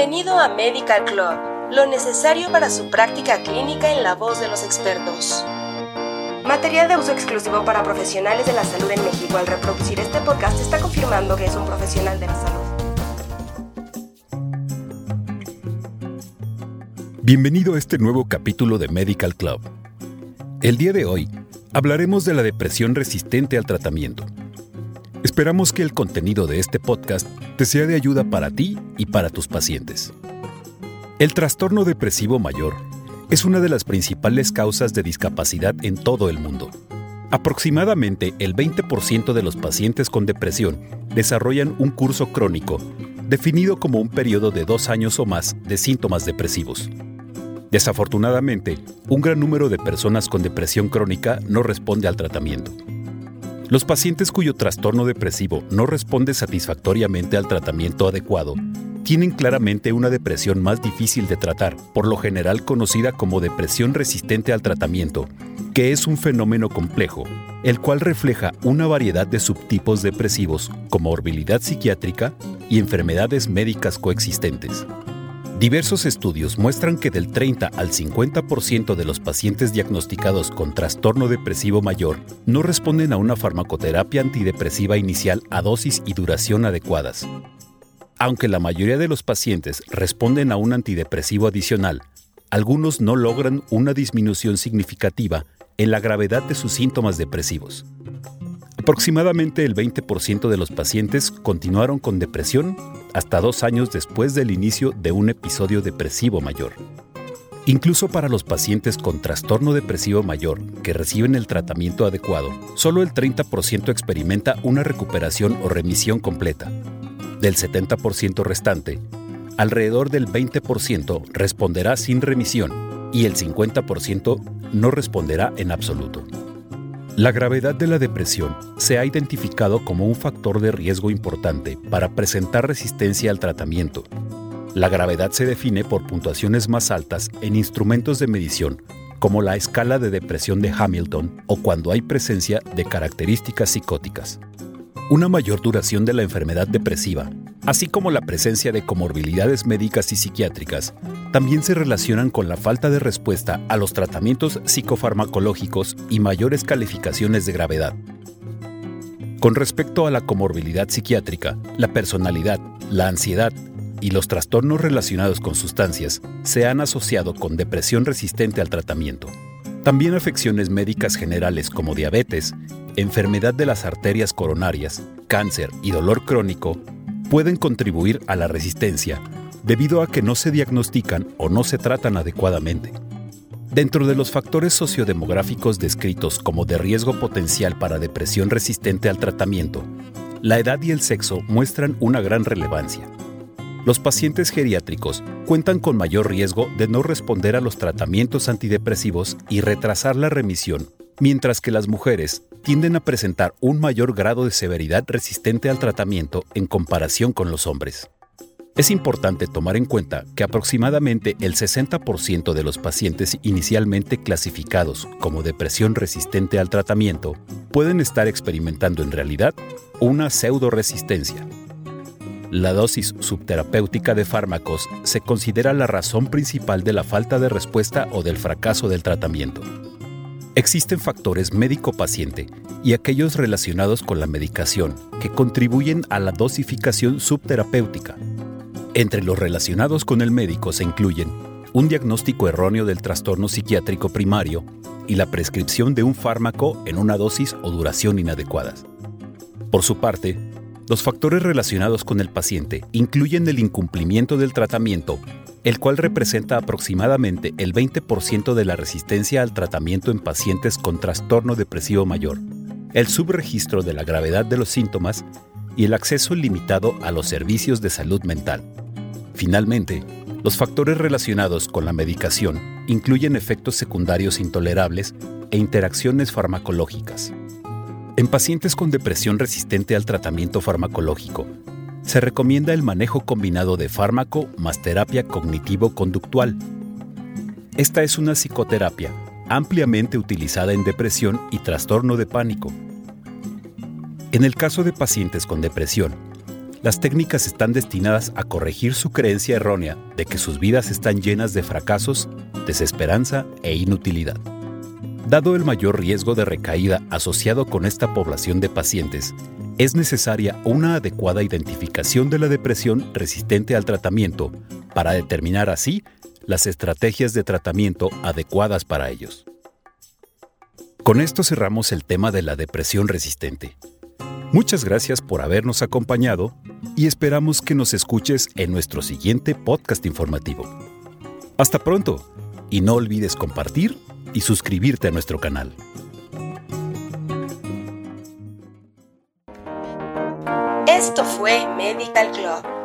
Bienvenido a Medical Club, lo necesario para su práctica clínica en la voz de los expertos. Material de uso exclusivo para profesionales de la salud en México. Al reproducir este podcast está confirmando que es un profesional de la salud. Bienvenido a este nuevo capítulo de Medical Club. El día de hoy hablaremos de la depresión resistente al tratamiento. Esperamos que el contenido de este podcast te sea de ayuda para ti y para tus pacientes. El trastorno depresivo mayor es una de las principales causas de discapacidad en todo el mundo. Aproximadamente el 20% de los pacientes con depresión desarrollan un curso crónico, definido como un periodo de dos años o más de síntomas depresivos. Desafortunadamente, un gran número de personas con depresión crónica no responde al tratamiento. Los pacientes cuyo trastorno depresivo no responde satisfactoriamente al tratamiento adecuado tienen claramente una depresión más difícil de tratar, por lo general conocida como depresión resistente al tratamiento, que es un fenómeno complejo, el cual refleja una variedad de subtipos depresivos como morbilidad psiquiátrica y enfermedades médicas coexistentes. Diversos estudios muestran que del 30 al 50% de los pacientes diagnosticados con trastorno depresivo mayor no responden a una farmacoterapia antidepresiva inicial a dosis y duración adecuadas. Aunque la mayoría de los pacientes responden a un antidepresivo adicional, algunos no logran una disminución significativa en la gravedad de sus síntomas depresivos. Aproximadamente el 20% de los pacientes continuaron con depresión hasta dos años después del inicio de un episodio depresivo mayor. Incluso para los pacientes con trastorno depresivo mayor que reciben el tratamiento adecuado, solo el 30% experimenta una recuperación o remisión completa. Del 70% restante, alrededor del 20% responderá sin remisión y el 50% no responderá en absoluto. La gravedad de la depresión se ha identificado como un factor de riesgo importante para presentar resistencia al tratamiento. La gravedad se define por puntuaciones más altas en instrumentos de medición como la escala de depresión de Hamilton o cuando hay presencia de características psicóticas. Una mayor duración de la enfermedad depresiva así como la presencia de comorbilidades médicas y psiquiátricas, también se relacionan con la falta de respuesta a los tratamientos psicofarmacológicos y mayores calificaciones de gravedad. Con respecto a la comorbilidad psiquiátrica, la personalidad, la ansiedad y los trastornos relacionados con sustancias se han asociado con depresión resistente al tratamiento. También afecciones médicas generales como diabetes, enfermedad de las arterias coronarias, cáncer y dolor crónico pueden contribuir a la resistencia debido a que no se diagnostican o no se tratan adecuadamente. Dentro de los factores sociodemográficos descritos como de riesgo potencial para depresión resistente al tratamiento, la edad y el sexo muestran una gran relevancia. Los pacientes geriátricos cuentan con mayor riesgo de no responder a los tratamientos antidepresivos y retrasar la remisión, mientras que las mujeres tienden a presentar un mayor grado de severidad resistente al tratamiento en comparación con los hombres. Es importante tomar en cuenta que aproximadamente el 60% de los pacientes inicialmente clasificados como depresión resistente al tratamiento pueden estar experimentando en realidad una pseudoresistencia. La dosis subterapéutica de fármacos se considera la razón principal de la falta de respuesta o del fracaso del tratamiento. Existen factores médico-paciente y aquellos relacionados con la medicación que contribuyen a la dosificación subterapéutica. Entre los relacionados con el médico se incluyen un diagnóstico erróneo del trastorno psiquiátrico primario y la prescripción de un fármaco en una dosis o duración inadecuadas. Por su parte, los factores relacionados con el paciente incluyen el incumplimiento del tratamiento el cual representa aproximadamente el 20% de la resistencia al tratamiento en pacientes con trastorno depresivo mayor, el subregistro de la gravedad de los síntomas y el acceso limitado a los servicios de salud mental. Finalmente, los factores relacionados con la medicación incluyen efectos secundarios intolerables e interacciones farmacológicas. En pacientes con depresión resistente al tratamiento farmacológico, se recomienda el manejo combinado de fármaco más terapia cognitivo-conductual. Esta es una psicoterapia ampliamente utilizada en depresión y trastorno de pánico. En el caso de pacientes con depresión, las técnicas están destinadas a corregir su creencia errónea de que sus vidas están llenas de fracasos, desesperanza e inutilidad. Dado el mayor riesgo de recaída asociado con esta población de pacientes, es necesaria una adecuada identificación de la depresión resistente al tratamiento para determinar así las estrategias de tratamiento adecuadas para ellos. Con esto cerramos el tema de la depresión resistente. Muchas gracias por habernos acompañado y esperamos que nos escuches en nuestro siguiente podcast informativo. Hasta pronto y no olvides compartir y suscribirte a nuestro canal. Esto fue Medical Club.